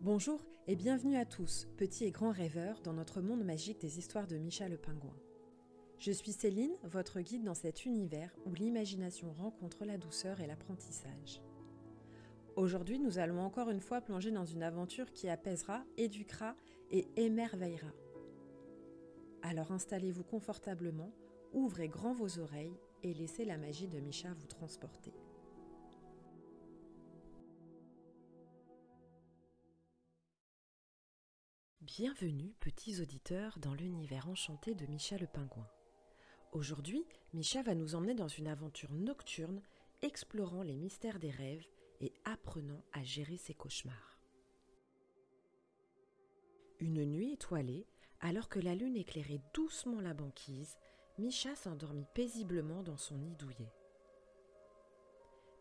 Bonjour et bienvenue à tous, petits et grands rêveurs, dans notre monde magique des histoires de Micha le pingouin. Je suis Céline, votre guide dans cet univers où l'imagination rencontre la douceur et l'apprentissage. Aujourd'hui, nous allons encore une fois plonger dans une aventure qui apaisera, éduquera et émerveillera. Alors installez-vous confortablement, ouvrez grand vos oreilles et laissez la magie de Micha vous transporter. Bienvenue, petits auditeurs, dans l'univers enchanté de Micha le pingouin. Aujourd'hui, Micha va nous emmener dans une aventure nocturne, explorant les mystères des rêves et apprenant à gérer ses cauchemars. Une nuit étoilée, alors que la lune éclairait doucement la banquise, Micha s'endormit paisiblement dans son nid douillet.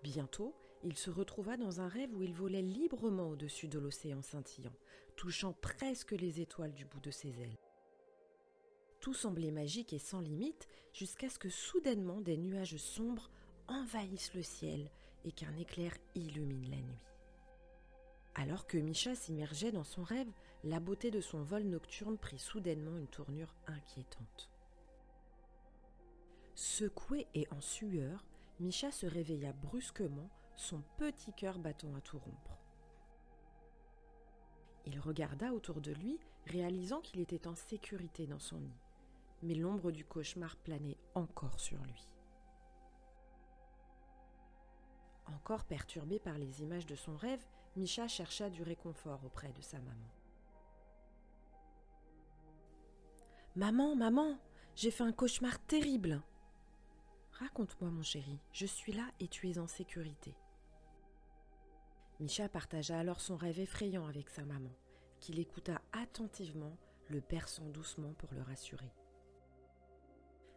Bientôt, il se retrouva dans un rêve où il volait librement au-dessus de l'océan scintillant, touchant presque les étoiles du bout de ses ailes. Tout semblait magique et sans limite, jusqu'à ce que soudainement des nuages sombres envahissent le ciel et qu'un éclair illumine la nuit. Alors que Micha s'immergeait dans son rêve, la beauté de son vol nocturne prit soudainement une tournure inquiétante. Secoué et en sueur, Micha se réveilla brusquement, son petit cœur battant à tout rompre. Il regarda autour de lui, réalisant qu'il était en sécurité dans son nid. Mais l'ombre du cauchemar planait encore sur lui. Encore perturbé par les images de son rêve, Micha chercha du réconfort auprès de sa maman. Maman, maman, j'ai fait un cauchemar terrible. Raconte-moi, mon chéri, je suis là et tu es en sécurité. Micha partagea alors son rêve effrayant avec sa maman, qui l'écouta attentivement, le perçant doucement pour le rassurer.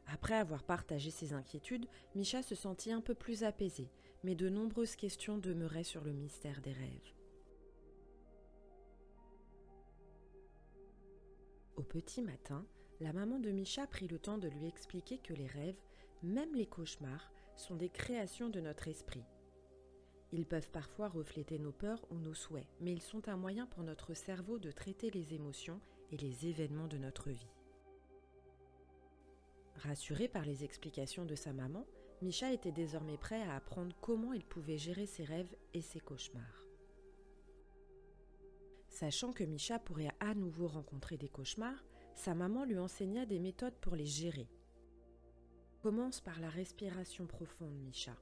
Après avoir partagé ses inquiétudes, Micha se sentit un peu plus apaisé, mais de nombreuses questions demeuraient sur le mystère des rêves. Au petit matin, la maman de Micha prit le temps de lui expliquer que les rêves, même les cauchemars, sont des créations de notre esprit ils peuvent parfois refléter nos peurs ou nos souhaits, mais ils sont un moyen pour notre cerveau de traiter les émotions et les événements de notre vie. Rassuré par les explications de sa maman, Micha était désormais prêt à apprendre comment il pouvait gérer ses rêves et ses cauchemars. Sachant que Micha pourrait à nouveau rencontrer des cauchemars, sa maman lui enseigna des méthodes pour les gérer. Commence par la respiration profonde, Micha.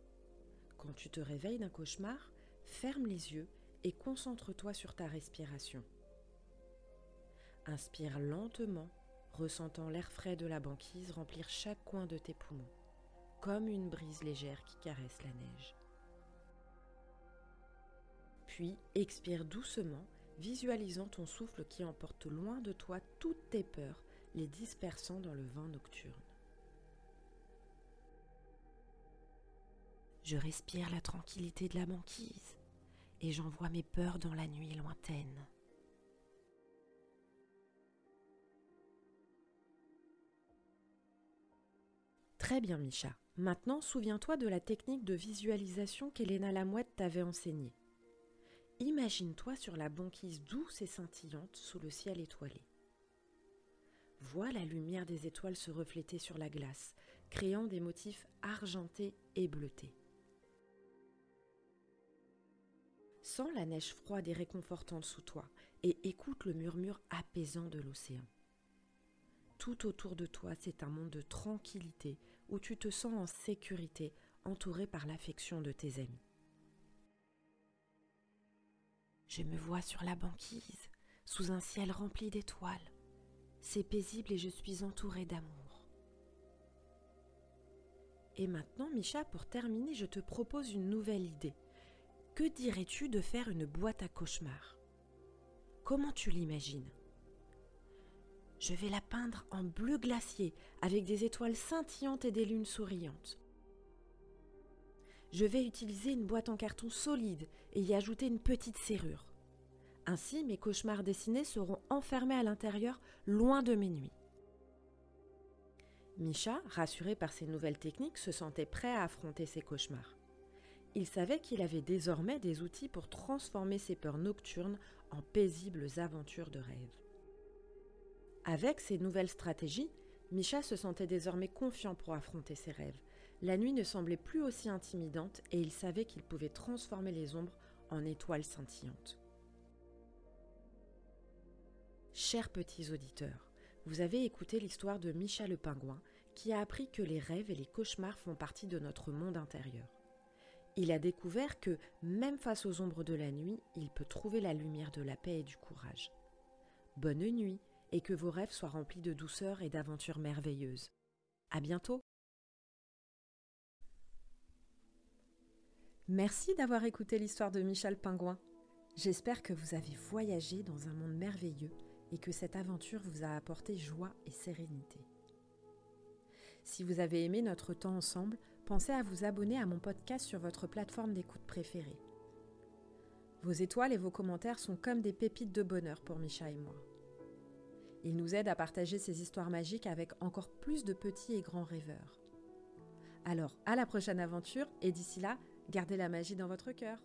Quand tu te réveilles d'un cauchemar, ferme les yeux et concentre-toi sur ta respiration. Inspire lentement, ressentant l'air frais de la banquise remplir chaque coin de tes poumons, comme une brise légère qui caresse la neige. Puis expire doucement, visualisant ton souffle qui emporte loin de toi toutes tes peurs, les dispersant dans le vent nocturne. Je respire la tranquillité de la banquise et j'envoie mes peurs dans la nuit lointaine. Très bien, Micha. Maintenant, souviens-toi de la technique de visualisation qu'Elena Lamouette t'avait enseignée. Imagine-toi sur la banquise douce et scintillante sous le ciel étoilé. Vois la lumière des étoiles se refléter sur la glace, créant des motifs argentés et bleutés. Sens la neige froide et réconfortante sous toi et écoute le murmure apaisant de l'océan. Tout autour de toi, c'est un monde de tranquillité où tu te sens en sécurité, entouré par l'affection de tes amis. Je me vois sur la banquise, sous un ciel rempli d'étoiles. C'est paisible et je suis entourée d'amour. Et maintenant, Micha, pour terminer, je te propose une nouvelle idée. Que dirais-tu de faire une boîte à cauchemars? Comment tu l'imagines? Je vais la peindre en bleu glacier avec des étoiles scintillantes et des lunes souriantes. Je vais utiliser une boîte en carton solide et y ajouter une petite serrure. Ainsi, mes cauchemars dessinés seront enfermés à l'intérieur, loin de mes nuits. Micha, rassuré par ces nouvelles techniques, se sentait prêt à affronter ses cauchemars. Il savait qu'il avait désormais des outils pour transformer ses peurs nocturnes en paisibles aventures de rêve. Avec ces nouvelles stratégies, Micha se sentait désormais confiant pour affronter ses rêves. La nuit ne semblait plus aussi intimidante et il savait qu'il pouvait transformer les ombres en étoiles scintillantes. Chers petits auditeurs, vous avez écouté l'histoire de Micha le pingouin qui a appris que les rêves et les cauchemars font partie de notre monde intérieur. Il a découvert que, même face aux ombres de la nuit, il peut trouver la lumière de la paix et du courage. Bonne nuit et que vos rêves soient remplis de douceur et d'aventures merveilleuses. À bientôt! Merci d'avoir écouté l'histoire de Michel Pingouin. J'espère que vous avez voyagé dans un monde merveilleux et que cette aventure vous a apporté joie et sérénité. Si vous avez aimé notre temps ensemble, pensez à vous abonner à mon podcast sur votre plateforme d'écoute préférée. Vos étoiles et vos commentaires sont comme des pépites de bonheur pour Micha et moi. Ils nous aident à partager ces histoires magiques avec encore plus de petits et grands rêveurs. Alors, à la prochaine aventure et d'ici là, gardez la magie dans votre cœur.